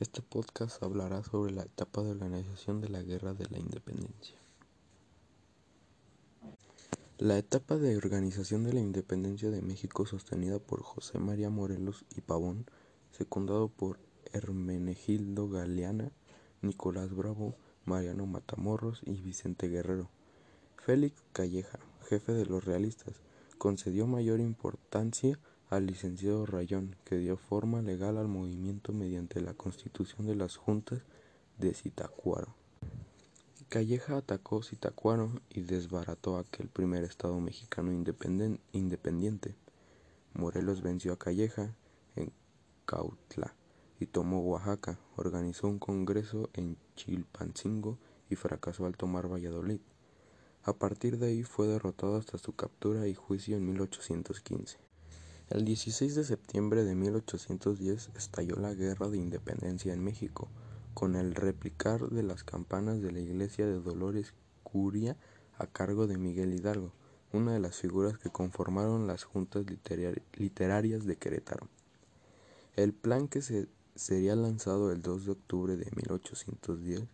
Este podcast hablará sobre la etapa de organización de la Guerra de la Independencia. La etapa de organización de la independencia de México sostenida por José María Morelos y Pavón, secundado por Hermenegildo Galeana, Nicolás Bravo, Mariano Matamoros y Vicente Guerrero. Félix Calleja, jefe de los realistas, concedió mayor importancia al licenciado Rayón, que dio forma legal al movimiento mediante la constitución de las juntas de Zitácuaro. Calleja atacó Zitácuaro y desbarató aquel primer estado mexicano independiente. Morelos venció a Calleja en Cautla y tomó Oaxaca, organizó un congreso en Chilpancingo y fracasó al tomar Valladolid. A partir de ahí fue derrotado hasta su captura y juicio en 1815. El 16 de septiembre de 1810 estalló la Guerra de Independencia en México, con el replicar de las campanas de la iglesia de Dolores Curia a cargo de Miguel Hidalgo, una de las figuras que conformaron las juntas literarias de Querétaro. El plan que se sería lanzado el 2 de octubre de 1810,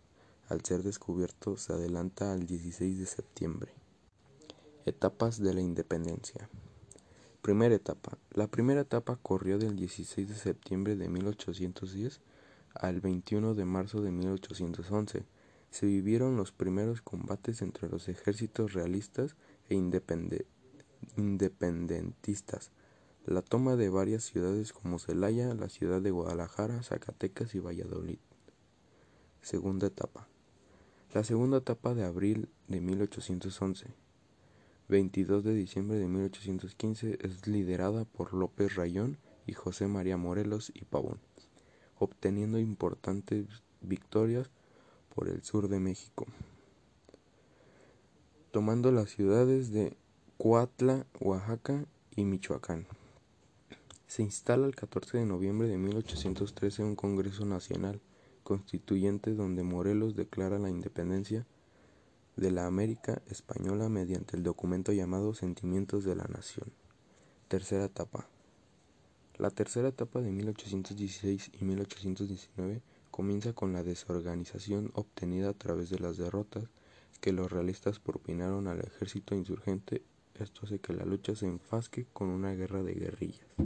al ser descubierto, se adelanta al 16 de septiembre. Etapas de la independencia. Primera etapa. La primera etapa corrió del 16 de septiembre de 1810 al 21 de marzo de 1811. Se vivieron los primeros combates entre los ejércitos realistas e independentistas, la toma de varias ciudades como Celaya, la ciudad de Guadalajara, Zacatecas y Valladolid. Segunda etapa. La segunda etapa de abril de 1811 22 de diciembre de 1815 es liderada por López Rayón y José María Morelos y Pavón, obteniendo importantes victorias por el sur de México, tomando las ciudades de Coatla, Oaxaca y Michoacán. Se instala el 14 de noviembre de 1813 un Congreso Nacional Constituyente donde Morelos declara la independencia de la América Española mediante el documento llamado Sentimientos de la Nación. Tercera etapa. La tercera etapa de 1816 y 1819 comienza con la desorganización obtenida a través de las derrotas que los realistas propinaron al ejército insurgente. Esto hace que la lucha se enfasque con una guerra de guerrillas.